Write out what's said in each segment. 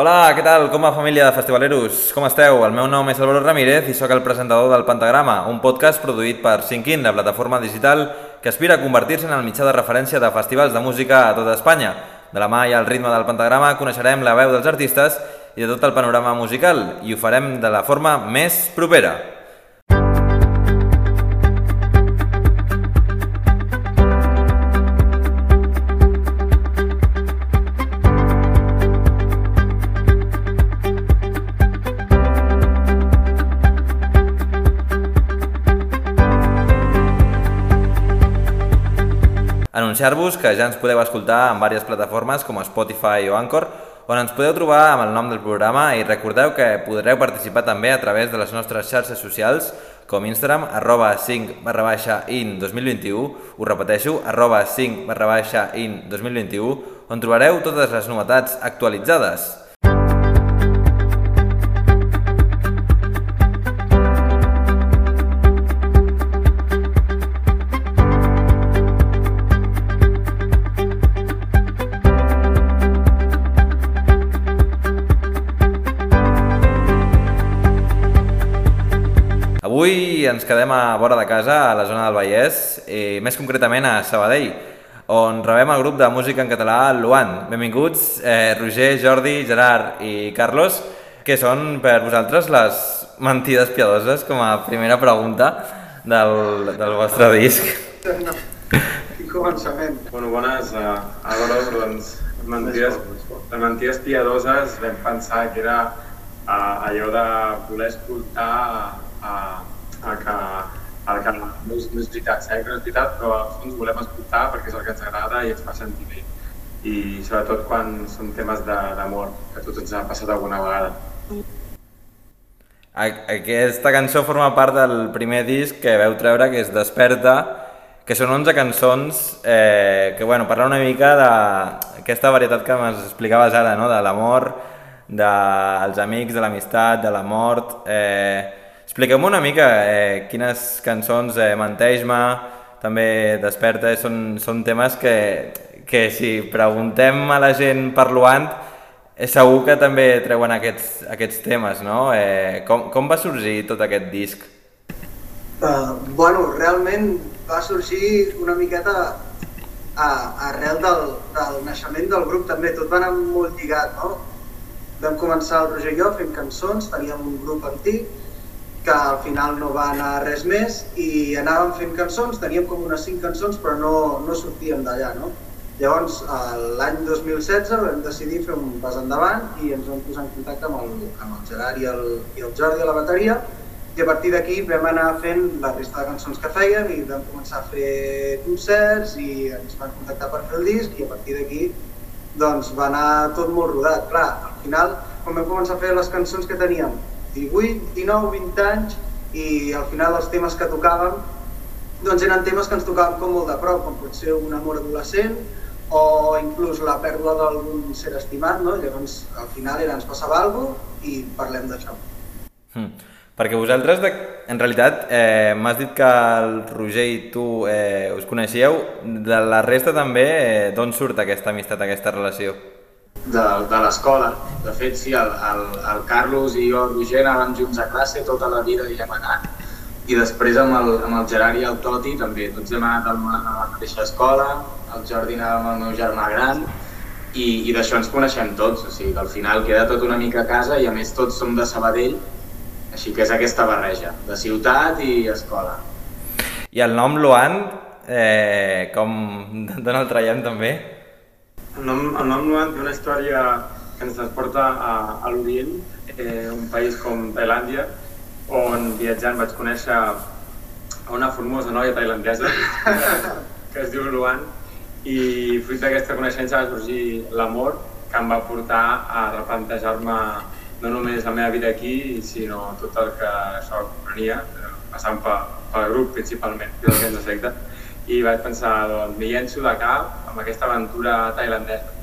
Hola, què tal? Com va família de festivaleros? Com esteu? El meu nom és Álvaro Ramírez i sóc el presentador del Pentagrama, un podcast produït per Cinquin, la plataforma digital que aspira a convertir-se en el mitjà de referència de festivals de música a tota Espanya. De la mà i al ritme del Pentagrama coneixerem la veu dels artistes i de tot el panorama musical i ho farem de la forma més propera. Anunciar-vos que ja ens podeu escoltar en diverses plataformes com Spotify o Anchor, on ens podeu trobar amb el nom del programa i recordeu que podreu participar també a través de les nostres xarxes socials com Instagram, arroba 5 barra baixa in 2021, ho repeteixo, arroba 5 barra baixa in 2021, on trobareu totes les novetats actualitzades. Ens quedem a vora de casa, a la zona del Vallès, i més concretament a Sabadell, on rebem el grup de música en català Luan. Benvinguts, eh, Roger, Jordi, Gerard i Carlos, que són per vosaltres les mentides piadoses com a primera pregunta del, del vostre disc. No. Quin començament. Bueno, bones, uh, Álvaro, doncs, mentides, les mentides piadoses vam pensar que era uh, allò de voler escoltar a, a que, a que no, és, no és veritat, sabem que no és veritat, però al fons volem escoltar perquè és el que ens agrada i ens fa sentir bé. I sobretot quan són temes d'amor, que a tots ens ha passat alguna vegada. Aquesta cançó forma part del primer disc que veu treure, que és Desperta, que són 11 cançons eh, que bueno, parlen una mica d'aquesta varietat que m'explicaves ara, no? de l'amor, dels amics, de l'amistat, de la mort... Eh, Expliqueu-me una mica eh, quines cançons, eh, Menteix-me, també Desperta, són, són temes que, que si preguntem a la gent parlant, eh, segur que també treuen aquests, aquests temes, no? Eh, com, com va sorgir tot aquest disc? Uh, bueno, realment va sorgir una miqueta a, arrel del, del naixement del grup també, tot va anar molt lligat, no? Vam començar el Roger i jo fent cançons, teníem un grup antic, que al final no va anar res més i anàvem fent cançons, teníem com unes 5 cançons però no, no sortíem d'allà, no? Llavors, l'any 2016 vam decidir fer un pas endavant i ens vam posar en contacte amb el, amb el Gerard i el, i el Jordi a la bateria i a partir d'aquí vam anar fent la resta de cançons que fèiem i vam començar a fer concerts i ens van contactar per fer el disc i a partir d'aquí doncs va anar tot molt rodat. Clar, al final, quan vam començar a fer les cançons que teníem 18, 19, 20 anys i al final els temes que tocàvem doncs eren temes que ens tocaven com molt de prop, com pot ser un amor adolescent o inclús la pèrdua d'algun ser estimat, no? llavors al final era ens passava alguna cosa i parlem d'això. Hmm. Perquè vosaltres, de, en realitat, eh, m'has dit que el Roger i tu eh, us coneixíeu, de la resta també, eh, d'on surt aquesta amistat, aquesta relació? De, de l'escola. De fet, sí, el, el, el Carlos i jo, el Roger, anàvem junts a classe tota la vida i hem anat. I després amb el, amb el Gerard i el Toti també, tots hem anat a la mateixa escola, el Jordi anava amb el meu germà gran, i, i d'això ens coneixem tots, o sigui que al final queda tot una mica a casa i a més tots som de Sabadell, així que és aquesta barreja, de ciutat i escola. I el nom Luan, eh, com d'on el traiem també? El nom, el nom Nuan té una història que ens transporta a, a l'Orient, eh, un país com Tailàndia, on viatjant vaig conèixer a una formosa noia tailandesa que es diu Luan i fruit d'aquesta coneixença va sorgir l'amor que em va portar a replantejar-me no només la meva vida aquí, sinó tot el que això comprenia, eh, passant pel, pel grup principalment, que és el que ens afecta i vaig pensar, doncs, m'hi llenço de cap amb aquesta aventura tailandesa.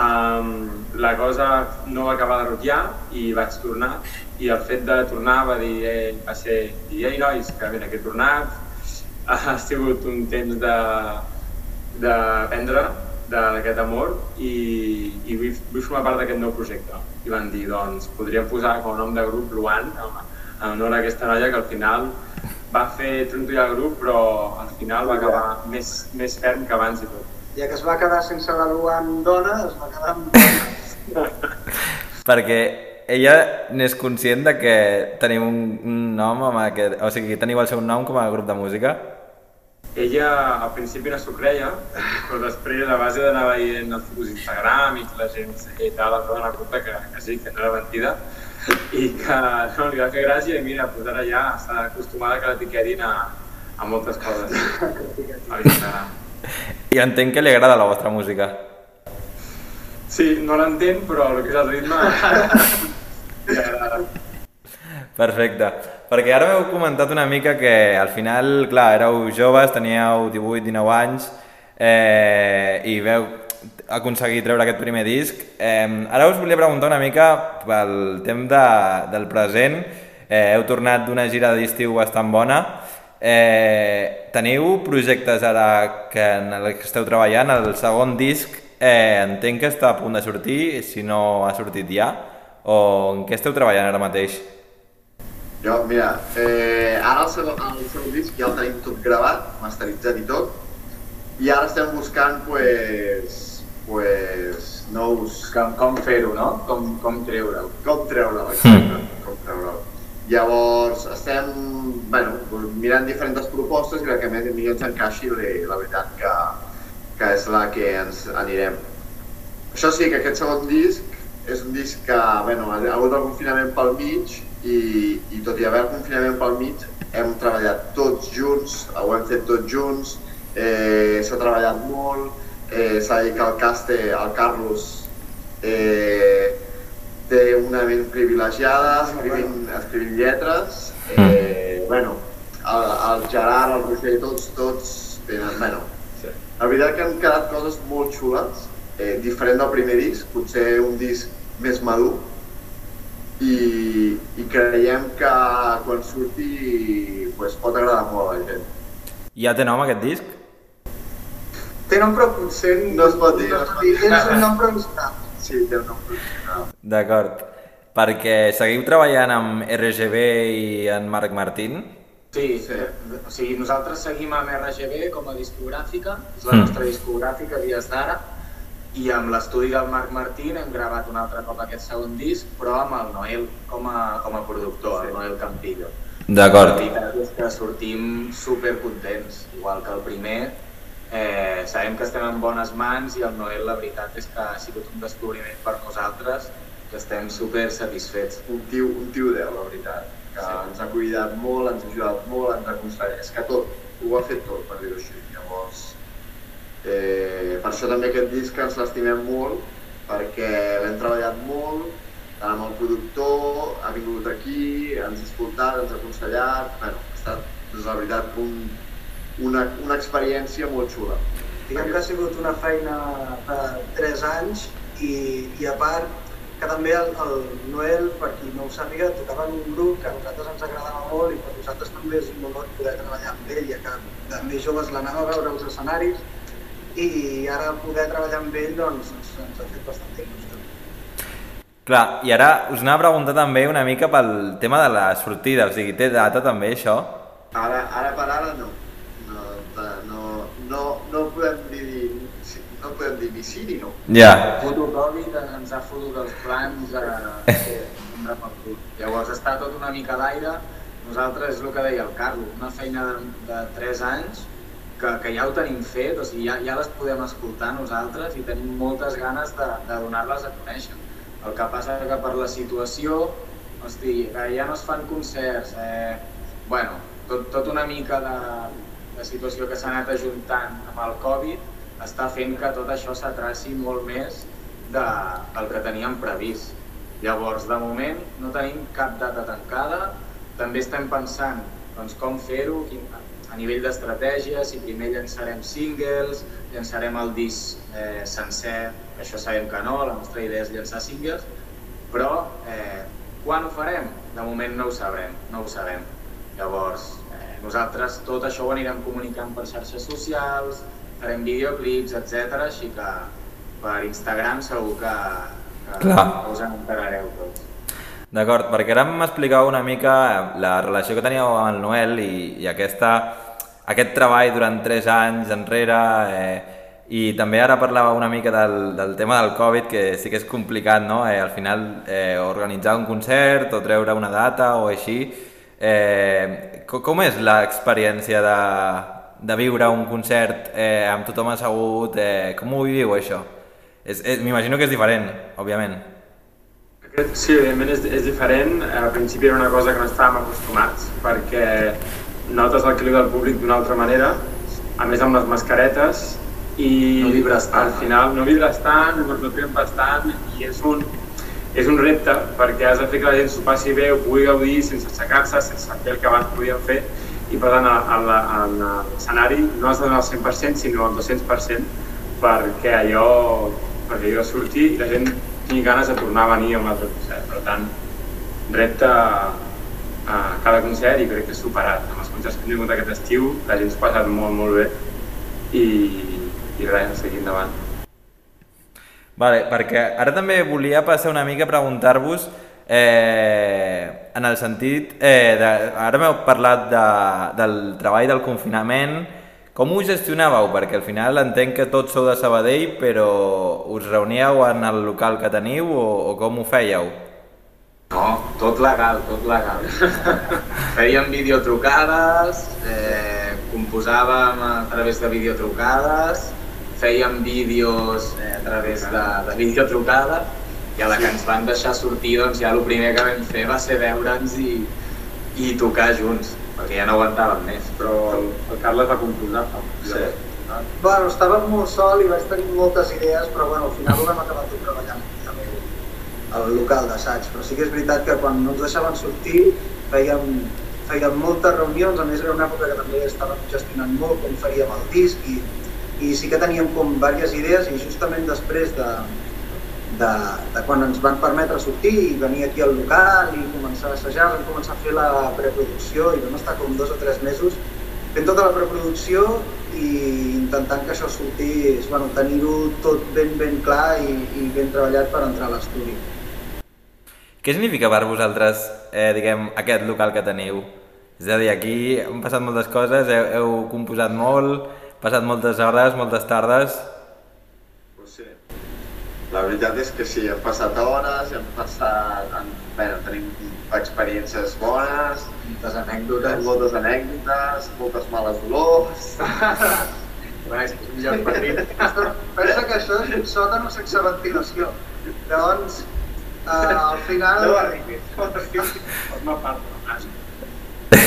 Um, la cosa no va acabar de rotllar i vaig tornar i el fet de tornar va dir, eh, va ser dir, ei nois, que mira, que he tornat, ha sigut un temps de d'aprendre, d'aquest amor i, i vull, vull formar part d'aquest nou projecte. I van dir, doncs, podríem posar com a nom de grup Luan, en honor a aquesta noia que al final va fer trontollar el grup, però al final va acabar més, més ferm que abans i tot. Ja que es va quedar sense la Luan dona, es va quedar amb... Perquè ella n'és conscient de que tenim un, un nom amb aquest... O sigui, teniu el seu nom com a grup de música? Ella al principi no s'ho creia, però després a base d'anar veient els fotos d'Instagram i que la gent i tal, es va donar compte que, que sí, que no era mentida i que no, li va fer gràcia i mira, pues ara ja està acostumada que l'etiquetin a, a moltes coses a l'Instagram. I entenc que li agrada la vostra música. Sí, no l'entenc, però el que és el ritme li agrada. Perfecte. Perquè ara m'heu comentat una mica que al final, clar, éreu joves, teníeu 18-19 anys eh, i veu aconseguir treure aquest primer disc. Eh, ara us volia preguntar una mica pel temps de, del present. Eh, heu tornat d'una gira d'estiu bastant bona. Eh, teniu projectes ara que en el que esteu treballant? El segon disc eh, entenc que està a punt de sortir, si no ha sortit ja, o en què esteu treballant ara mateix? Jo, mira, eh, ara el segon, el segon disc ja el tenim tot gravat, masteritzat i tot, i ara estem buscant, pues, pues, nous... Com, com fer-ho, no? Com, com treure-ho. Com treure'l, exacte, com treure'l. Llavors, estem, bueno, mirant diferents propostes i la que més a mi ens encaixi, la, la veritat que, que és la que ens anirem. Això sí, que aquest segon disc és un disc que, bueno, ha hagut el confinament pel mig i, i tot i haver el confinament pel mig hem treballat tots junts, ho hem fet tots junts, eh, s'ha treballat molt, eh, s'ha dit que el caste, el Carlos, eh, té una ment privilegiada escrivint, escrivint lletres, eh, bueno, el, el Gerard, el Roger, tots, tots tenen, bueno, la veritat que han quedat coses molt xules, eh, diferent del primer disc, potser un disc més madur, i, i creiem que quan surti pues, pot agradar molt a la gent. Ja té nom aquest disc? Té nom però potser No es pot dir, No es pot dir, és un nom provisional. Sí, té un nom. D'acord. Perquè seguiu treballant amb RGB i en Marc Martín? Sí, Sí. sí, o sigui, nosaltres seguim amb RGB com a discogràfica, és la Mm. nostra discogràfica a dies d'ara, i amb l'estudi del Marc Martín hem gravat un altre cop aquest segon disc, però amb el Noel com a, com a productor, el Noel Campillo. La D'acord. veritat és que sortim super contents, igual que el primer. Eh, sabem que estem en bones mans i el Noel la veritat és que ha sigut un descobriment per nosaltres, que estem super satisfets. Un tio, un tio deu, la veritat, que Sí. ens ha cuidat molt, ens ha ajudat molt, ens ha aconsellat, és que tot, ho ha fet tot, per dir-ho així. Llavors, eh, per això també aquest disc ens l'estimem molt, perquè l'hem treballat molt, tant amb el productor, ha vingut aquí, ens ha escoltat, ens ha aconsellat, bueno, ha estat, doncs, la veritat, un, una, una experiència molt xula. Diguem que ha sigut una feina de 3 anys i, i a part que també el, el Noel, per qui no ho sàpiga, tocava en un grup que a nosaltres ens agradava molt i per nosaltres també és un honor poder treballar amb ell, ja que de més joves l'anava a veure als escenaris i ara poder treballar amb ell doncs, ens, ens ha fet bastanta il·lusió. Clar, i ara us anava a preguntar també una mica pel tema de la sortida, o sigui, té data també això? Ara, ara per ara no. No, no, no, no podem dir, no podem dir ni sí ni no. Ja. puto Covid ens ha fotut els plans a... a cul. Llavors està tot una mica a l'aire. Nosaltres, és el que deia el Carlo, una feina de, de 3 anys que, que ja ho tenim fet, o sigui, ja, ja les podem escoltar nosaltres i tenim moltes ganes de, de donar-les a conèixer. El que passa que per la situació, hosti, que ja no es fan concerts, eh, bueno, tot, tot una mica de, de situació que s'ha anat ajuntant amb el Covid està fent que tot això s'atraci molt més de, del que teníem previst. Llavors, de moment, no tenim cap data tancada, també estem pensant doncs, com fer-ho, a nivell d'estratègia, si primer llançarem singles, llançarem el disc eh, sencer, això sabem que no, la nostra idea és llançar singles, però eh, quan ho farem? De moment no ho sabrem, no ho sabem. Llavors, eh, nosaltres tot això ho anirem comunicant per xarxes socials, farem videoclips, etc. Així que per Instagram segur que, que, Clar. que us en enterareu tots. D'acord, perquè ara m'explicava una mica la relació que teníeu amb el Noel i, i aquesta, aquest treball durant 3 anys enrere eh, i també ara parlava una mica del, del tema del Covid que sí que és complicat, no? Eh, al final eh, organitzar un concert o treure una data o així. Eh, co- com és l'experiència de, de viure un concert eh, amb tothom assegut? Eh, com ho viviu això? M'imagino que és diferent, òbviament. Aquest, sí, evidentment és, és diferent. Al principi era una cosa que no estàvem acostumats, perquè notes el clic del públic d'una altra manera, a més amb les mascaretes, i No vibres tant, al final no vibres tant, ho repetim bastant, i és un, és un repte, perquè has de fer que la gent s'ho passi bé, ho pugui gaudir sense aixecar-se, sense fer el que abans podien fer, i per tant a l'escenari no has d'anar al 100%, sinó al 200%, perquè allò, perquè allò surti i la gent tingui ganes de tornar a venir a un altre concert. Per tant, repte a, a cada concert i crec que superat. Amb els concerts que hem tingut aquest estiu, la gent s'ho ha passat molt, molt bé i, i res, seguir endavant. Vale, perquè ara també volia passar una mica a preguntar-vos eh, en el sentit, eh, de, ara m'heu parlat de, del treball del confinament, com ho gestionàveu? Perquè al final entenc que tots sou de Sabadell, però us reuníeu en el local que teniu o, o com ho fèieu? No, tot legal, tot legal. Fèiem videotrucades, eh, composàvem a través de videotrucades, fèiem vídeos eh, a través de, de videotrucada i a la que ens van deixar sortir doncs ja el primer que vam fer va ser veure'ns i, i tocar junts, perquè ja no aguantàvem més. Però el, el Carles va composar. Sí. Bueno, estava molt sol i vaig tenir moltes idees, però bueno, al final ho vam acabar tot treballant també al local d'assaig. Però sí que és veritat que quan no ens deixaven sortir fèiem, fèiem moltes reunions, a més era una època que també estàvem gestionant molt com faríem el disc i, i sí que teníem com diverses idees i justament després de, de, de quan ens van permetre sortir i venir aquí al local i començar a assajar, vam començar a fer la preproducció i vam estar com dos o tres mesos fent tota la preproducció i intentant que això sortís, bueno, tenir-ho tot ben ben clar i, i ben treballat per entrar a l'estudi. Què significa per vosaltres, eh, diguem, aquest local que teniu? És a dir, aquí han passat moltes coses, heu, heu composat molt, passat moltes hores, moltes tardes... La veritat és que sí, hem passat hores, hem passat... En, bueno, tenim experiències bones, Moltes anècdotes. moltes anècdotes, moltes males olors... Petit. Pensa que això és un sòtano sense ventilació. Llavors, eh, al final... No arribis, forma part de la casa.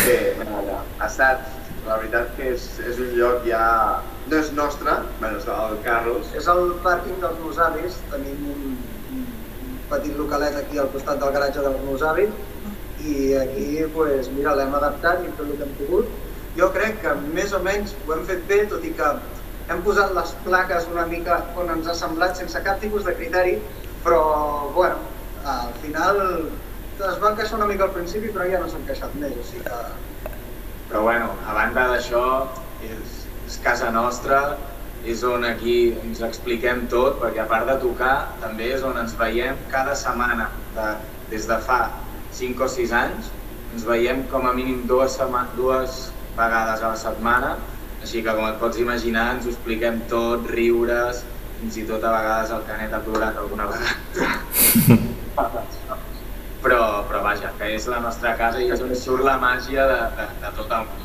Bé, allà, ha estat, la veritat que és, és un lloc ja... No és nostre, bueno, és del Carlos, És el pàrquing dels meus avis, tenim un, un petit localet aquí al costat del garatge dels meus avis i aquí, pues, mira, l'hem adaptat i hem fet el que hem pogut. Jo crec que més o menys ho hem fet bé, tot i que hem posat les plaques una mica on ens ha semblat sense cap tipus de criteri, però, bueno, al final es van queixar una mica al principi, però ja no s'han queixat més, o sigui que... Però bueno, a banda d'això, és, és casa nostra, és on aquí ens expliquem tot, perquè a part de tocar, també és on ens veiem cada setmana, de, des de fa 5 o 6 anys, ens veiem com a mínim dues, dues vegades a la setmana, així que com et pots imaginar ens ho expliquem tot, riures, fins i tot a vegades el Canet ha plorat alguna vegada. però, però vaja, que és la nostra casa i és on surt la màgia de, de, de tot el món.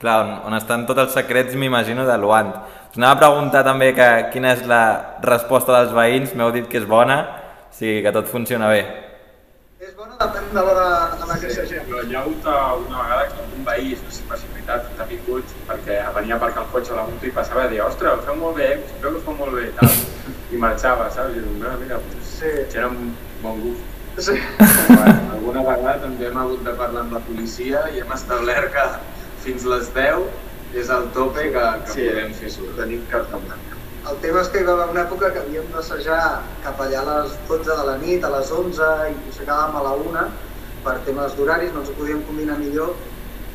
Clar, on, on estan tots els secrets, m'imagino, de Luant. Us anava a preguntar també que, quina és la resposta dels veïns, m'heu dit que és bona, o sigui que tot funciona bé. És bona, depèn de l'hora en la que s'agenda. Però hi ha hagut eh, una vegada que un veí, no sé per veritat, t'ha vingut perquè venia a aparcar el cotxe a la moto i passava a dir ostres, ho feu molt bé, eh? creu que ho feu molt bé i tal. I marxava, saps? I dic, mira, mira, Sí. era un bon gust. Sí. Bueno, alguna vegada també hem hagut de parlar amb la policia i hem establert que fins les 10 és el tope que, que Sí. podem fer soroll. tenim carta blanca. El tema és que hi va haver una època que havíem d'assajar cap allà a les 12 de la nit, a les 11, i potser acabàvem a la 1, per temes d'horaris, no ens ho podíem combinar millor,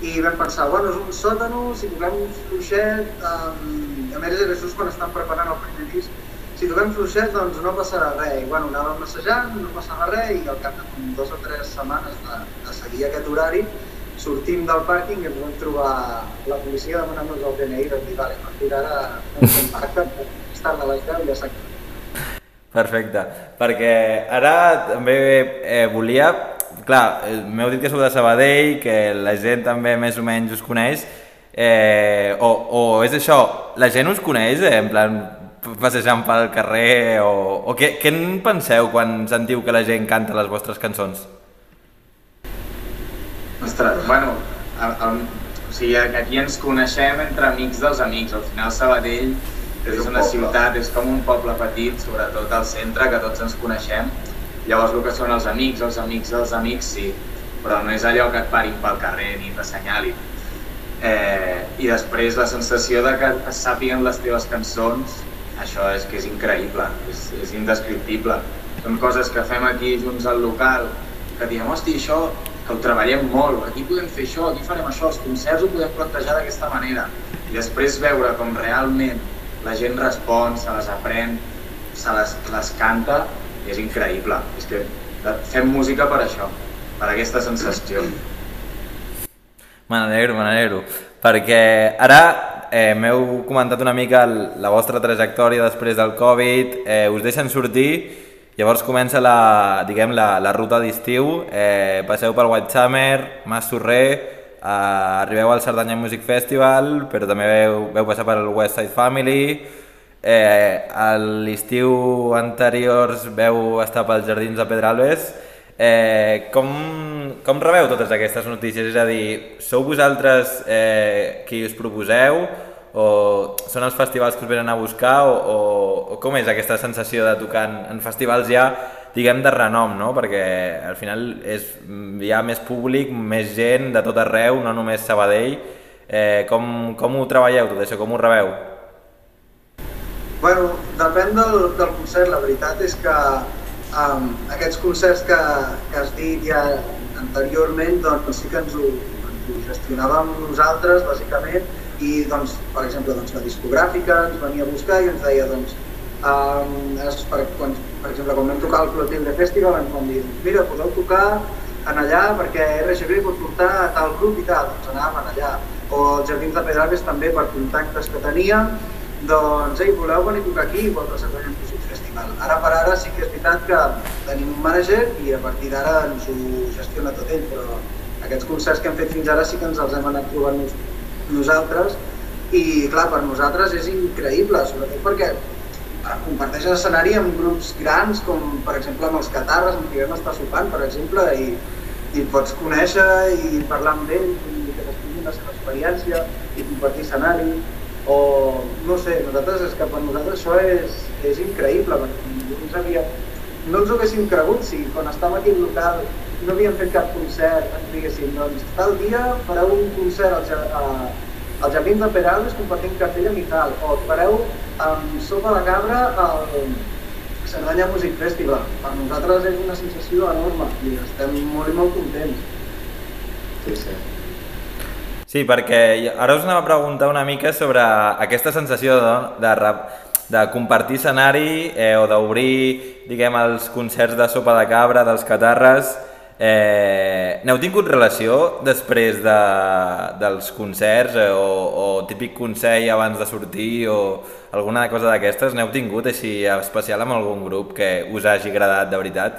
i vam pensar, bueno, és un sòtano, si toquem un fluixet, um, a més era just quan estan preparant el primer disc, si trobem fluixet doncs no passarà res, i bueno, anàvem assajant, no passava res, i al cap de dues o tres setmanes de, de seguir aquest horari, sortim del pàrquing i ens vam trobar la policia demanant-nos el DNI i vam dir, vale, a partir d'ara no contacta, estar de les 10 ja s'ha Perfecte, perquè ara també eh, volia, clar, eh, m'heu dit que sou de Sabadell, que la gent també més o menys us coneix, eh, o, o és això, la gent us coneix, eh, en plan, passejant pel carrer, o, o què, què en penseu quan sentiu que la gent canta les vostres cançons? Ostres, bueno, el, el, o sigui, aquí ens coneixem entre amics dels amics. Al final Sabadell és, És un una poble. ciutat, és com un poble petit, sobretot al centre, que tots ens coneixem. Llavors el que són els amics, els amics dels amics, sí, però no és allò que et parin pel carrer ni t'assenyalin. Eh, I després la sensació de que es sàpiguen les teves cançons, això és que és increïble, és, és indescriptible. Són coses que fem aquí junts al local, que diem, hosti, això que ho treballem molt, aquí podem fer això, aquí farem això, els concerts ho podem plantejar d'aquesta manera. I després veure com realment la gent respon, se les aprèn, se les, les canta, és increïble. És que fem música per això, per aquesta sensació. Me n'alegro, me n'alegro. Perquè ara eh, m'heu comentat una mica la vostra trajectòria després del Covid, eh, us deixen sortir, llavors comença la, diguem, la, la ruta d'estiu, eh, passeu pel White Summer, Mas eh, arribeu al Cerdanya Music Festival, però també veu, veu passar per el West Side Family, eh, a l'estiu anteriors veu estar pels Jardins de Pedralbes, Eh, com, com rebeu totes aquestes notícies? És a dir, sou vosaltres eh, qui us proposeu o són els festivals que us venen a buscar o, o, o com és aquesta sensació de tocar en, en festivals ja, diguem, de renom, no? Perquè al final és, hi ha més públic, més gent de tot arreu, no només Sabadell. Eh, com, com ho treballeu tot això? Com ho rebeu? Bueno, depèn del, del concert, la veritat és que um, aquests concerts que, que has dit ja anteriorment, doncs sí que ens ho, ens ho gestionàvem nosaltres, bàsicament, i doncs, per exemple, doncs, la discogràfica ens venia a buscar i ens deia, doncs, um, es, per, quan, per exemple, quan vam tocar el Clotilde Festival ens van dir, mira, podeu tocar en allà perquè RGB pot portar a tal grup i tal, doncs anàvem allà. O els Jardins de Pedralbes també per contactes que teníem, doncs, ei, voleu venir a tocar aquí? Vosaltres sabeu Music Festival. Ara per ara sí que és veritat que tenim un manager i a partir d'ara ens ho gestiona tot ell, però aquests concerts que hem fet fins ara sí que ens els hem anat trobant nosaltres i clar, per nosaltres és increïble, sobretot perquè eh, comparteixes escenari amb grups grans com per exemple amb els Catarres amb qui vam estar sopant per exemple i, i pots conèixer i parlar amb ells i que t'expliquin la seva experiència i compartir escenari o no sé, nosaltres és que per nosaltres això és, és increïble perquè no ens havíem, no ens ho haguéssim cregut si quan estàvem aquí al local no havíem fet cap concert, ens diguéssim, doncs tal dia fareu un concert al, ja- a, al Jardins de Peralbes compartint cartell amb i tal, o fareu amb Sopa de Cabra al Cerdanya Music Festival. Per nosaltres és una sensació enorme i estem molt i molt contents. Sí, sí. Sí, perquè ara us anava a preguntar una mica sobre aquesta sensació de, de, rap- de compartir escenari eh, o d'obrir, diguem, els concerts de sopa de cabra, dels catarres. Eh, N'heu tingut relació després de, dels concerts eh, o, o típic consell abans de sortir o alguna cosa d'aquestes? N'heu tingut així especial amb algun grup que us hagi agradat de veritat?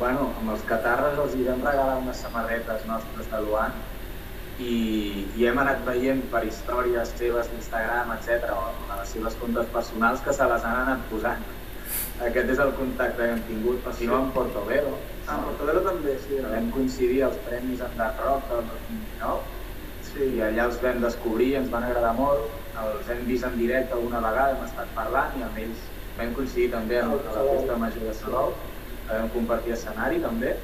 Bueno, amb els catarres els hi vam regalar unes samarretes nostres de Luan i, i hem anat veient per històries seves d'Instagram, etc o a les seves comptes personals que se les han anat posant. Aquest és el contacte que hem tingut, o si no, amb Portobello. Ah, Portobello també, sí. que vam coincidir als Premis en Dark Rock del 2019 sí. i allà els vam descobrir, ens van agradar molt, els hem vist en directe alguna vegada, hem estat parlant i amb ells vam coincidir també en, a la festa major de Salou, vam compartir escenari també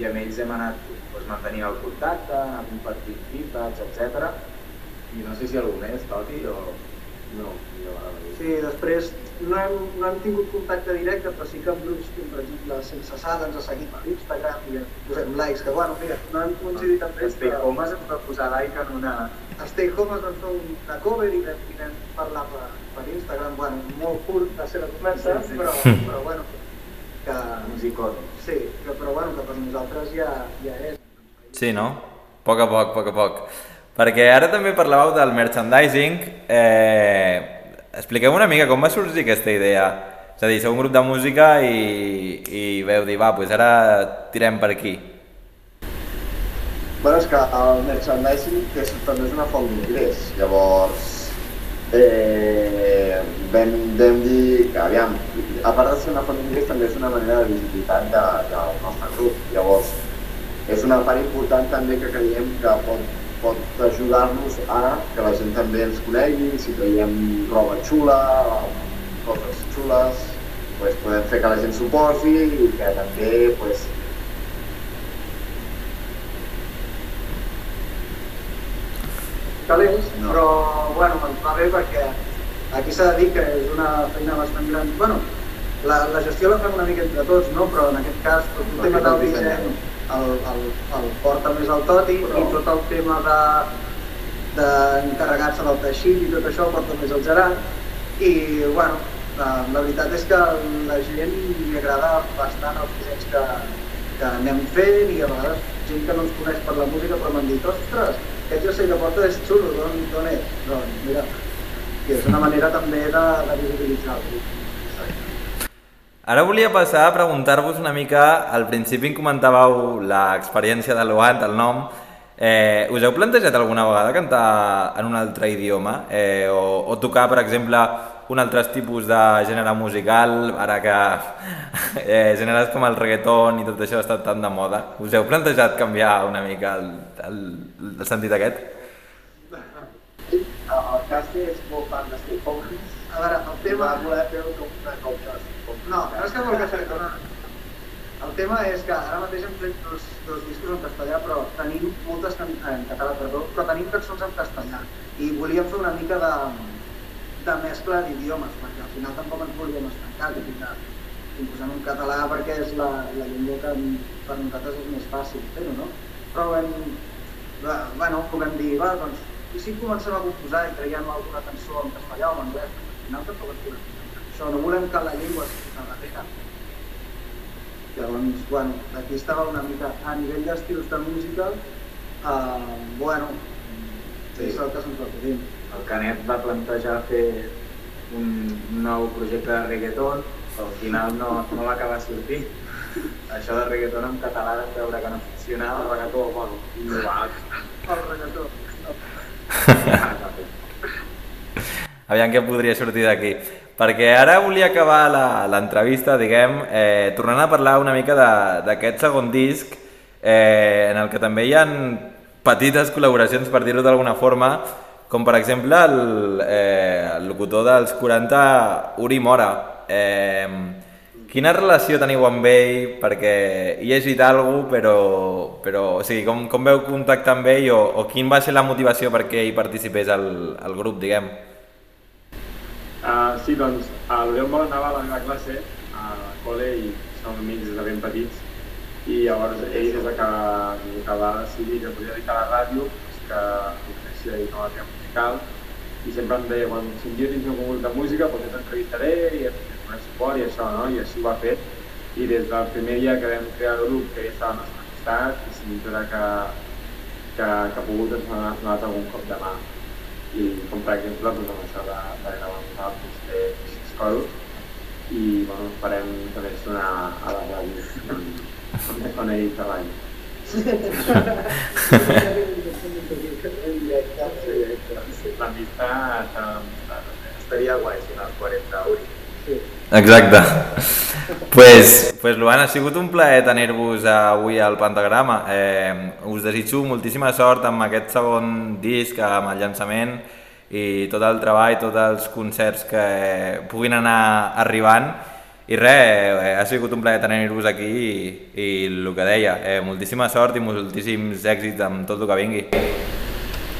i amb ells hem anat doncs, mantenint el contacte, anar compartint feedbacks, etc. I no sé si algú més, Toti, o... No, jo ara Sí, després no hem, no hem tingut contacte directe, però sí que amb grups com per exemple Sense Sal ens ha seguit per Instagram i ens posem likes, que bueno, mira, no hem coincidit amb ells, Stay però... Homes ens va posar like en una, Stay Home es va fer una cover i vam, i vam parlar per, per Instagram, bueno, molt curt la conversa, Sí, sí. però, però bueno, que, Musicot. sí, que, però bueno, que per nosaltres ja, ja és. Sí, no? A poc a poc, a poc a poc. Perquè ara també parlàveu del merchandising. Eh, expliqueu una mica com va sorgir aquesta idea. És a dir, sou un grup de música i, i veu dir, va, doncs ara tirem per aquí. Bueno, és que el merchandising que és, també és una font d'ingrés, llavors eh, vam, vam dir que, aviam, a part de ser una d'ingrés també és una manera de visibilitat de, del nostre grup, llavors és una part important també que creiem que pot, pot ajudar-nos a que la gent també ens conegui, si traiem roba xula, coses xules, pues, podem fer que la gent s'ho posi i que també pues, calés, No. però bueno, ens va bé perquè aquí s'ha de dir que és una feina bastant gran. Bueno, la, la gestió la fem una mica entre tots, no? però en aquest cas tot el No, tema del el disseny el, el, el porta més el Toti Però- i tot el tema de d'encarregar-se del teixit i tot això el porta més el Gerard i bueno, la, la veritat és que la gent li agrada bastant els dissenys que, que anem fent i a vegades gent que no ens coneix per la música però m'han dit, ostres, aquest jersei que porta és xulo, d'on d'on és? Doncs mira, que és una manera també de, de visibilitzar el grup. Ara volia passar a preguntar-vos una mica, al principi em comentàveu l'experiència de l'Oant, el nom, eh, us heu plantejat alguna vegada cantar en un altre idioma eh, o, o tocar, per exemple, un altre tipus de gènere musical, ara que eh, gèneres com el reggaeton i tot això ha estat tan de moda. Us heu plantejat canviar una mica el, el, el sentit aquest? El, Casti és molt fan de Steve Hawkins. A veure, el Va tema... voler fer com una còpia. No, no és que vulgui fer no. El tema és que ara mateix hem fet dos, dos discos en castellà, però tenim moltes can... en català, perdó, però tenim cançons en castellà. I volíem fer una mica de, de mescla d'idiomes, perquè al final tampoc ens volíem estancar, que ficar composant en català perquè és la, la llengua que per nosaltres és més fàcil fer-ho, no? Però vam, va, bueno, vam dir, va, doncs, i si comencem a composar i traiem alguna cançó en castellà o en anglès? Al final tampoc ens volem això, no volem que la llengua es fiqui darrere. Llavors, bueno, aquí estava una mica a nivell d'estils de música, eh, bueno, Sí. és el que se'ns va. El Canet va plantejar fer un nou projecte de reggaeton, però al final no, no va acabar sortint. Això de reggaeton en català de veure que no funcionava, el reggaeton, bueno, innovar. El reggaetó. Aviam què podria sortir d'aquí. Perquè ara volia acabar la- l'entrevista, diguem, eh, tornant a parlar una mica de- d'aquest segon disc, eh, en el que també hi ha petites col·laboracions, per dir-ho d'alguna forma, com per exemple el, eh, el locutor dels 40, Uri Mora. Eh, quina relació teniu amb ell? Perquè he llegit alguna cosa, però, però o sigui, com, com veu contactar amb ell o, o quin va ser la motivació perquè ell participés al, al grup, diguem? Uh, sí, doncs, l'Oriol Mola anava a la meva classe a col·le i som amics des de ben petits i llavors ell des de que, que va decidir que podia dedicar a la ràdio doncs que coneixia i no la teva musical i sempre em deia, quan si un dia tens un concurs de música doncs jo t'entrevistaré i et donaré suport i això, no? I així ho ha fet i des del primer dia que vam crear el grup que ell estava al nostre costat i sempre que, que, que ha pogut ens ha donat algun cop de mà i com per exemple doncs, amb això de, de gravar nosaltres té sis coros i bueno, esperem també sonar a la ràdio on, on ell treballa. L'amistat està Estaria guai si no els 40 Uri. Exacte. pues, pues Luan, ha sigut un plaer tenir-vos avui al Pentagrama. Eh, us desitjo moltíssima sort amb aquest segon disc, amb el llançament i tot el treball, tots els concerts que puguin anar arribant. I res, eh, ha sigut un plaer tenir-vos aquí i, i el que deia, eh, moltíssima sort i moltíssims èxits amb tot el que vingui.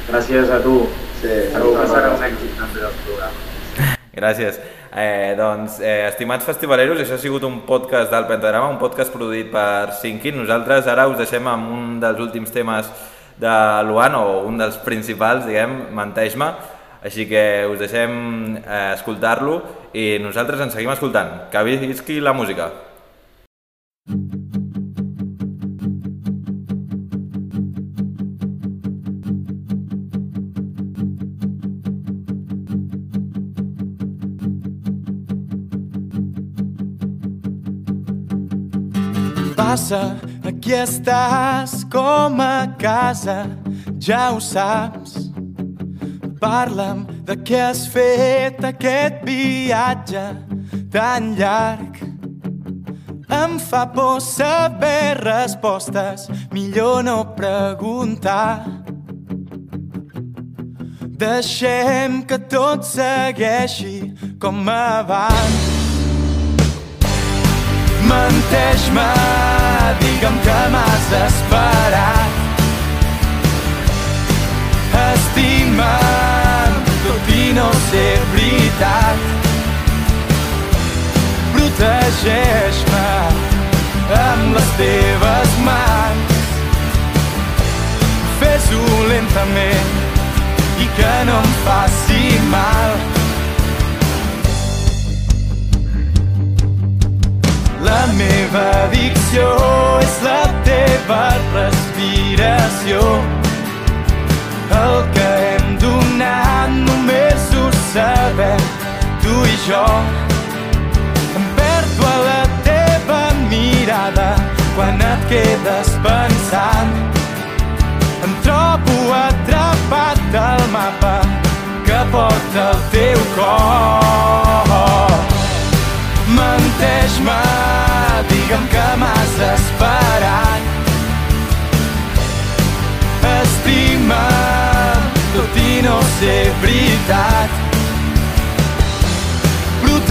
Gràcies a tu. Sí, Segur que un èxit també del programa. Gràcies. Eh, doncs, eh, estimats festivaleros, això ha sigut un podcast del Pentagrama, un podcast produït per Sinkin. Nosaltres ara us deixem amb un dels últims temes de Luan, o un dels principals, diguem, Menteix-me, així que us deixem eh, escoltar-lo i nosaltres ens seguim escoltant. Que visqui la música! Passa, aquí estàs com a casa, ja ho saps. Parla'm de què has fet aquest viatge tan llarg. Em fa por saber respostes, millor no preguntar. Deixem que tot segueixi com abans. Menteix-me, digue'm que m'has esperat. Estima'm, no ser veritat. Protegeix-me amb les teves mans. Fes-ho lentament i que no em faci mal. La meva addicció jo. Em perdo a la teva mirada quan et quedes pensant. Em trobo atrapat al mapa que porta el teu cor. Menteix-me, digue'm que m'has esperat. Estima'm, tot i no ser veritat.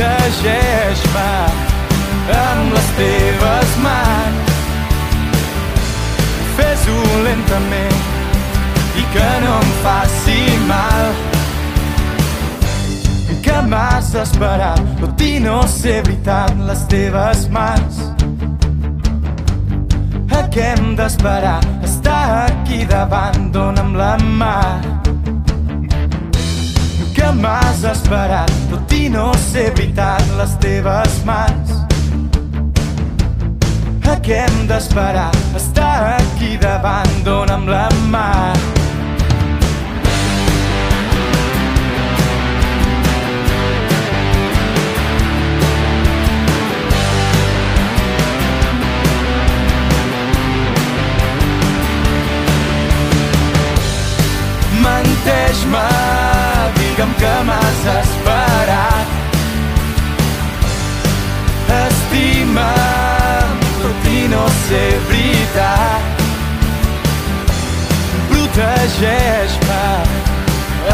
Protegeix-me amb les teves mans. Fes-ho lentament i que no em faci mal que m'has esperat, tot i no ser veritat les teves mans. A què hem d'esperar? Estar aquí davant, dona'm la mà. Que m'has esperat, tot i no ser veritat les teves mans. A què hem d'esperar? Estar aquí davant, dona'm la mà. Menteix-me, digue'm que m'has esperat. Estima'm, tot i no ser veritat. Protegeix-me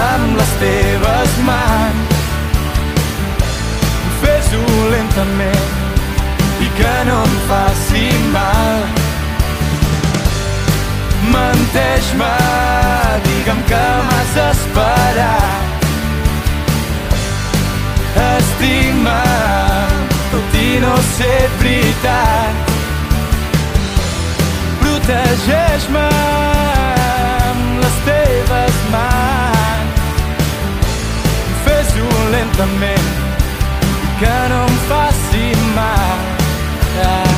amb les teves mans. Fes-ho lentament i que no em faci mal. Menteix-me, digue'm que m'has esperat estimar, tot i no ser veritat. Protegeix-me amb les teves mans. Fes-ho lentament, que no em faci mal. Ah.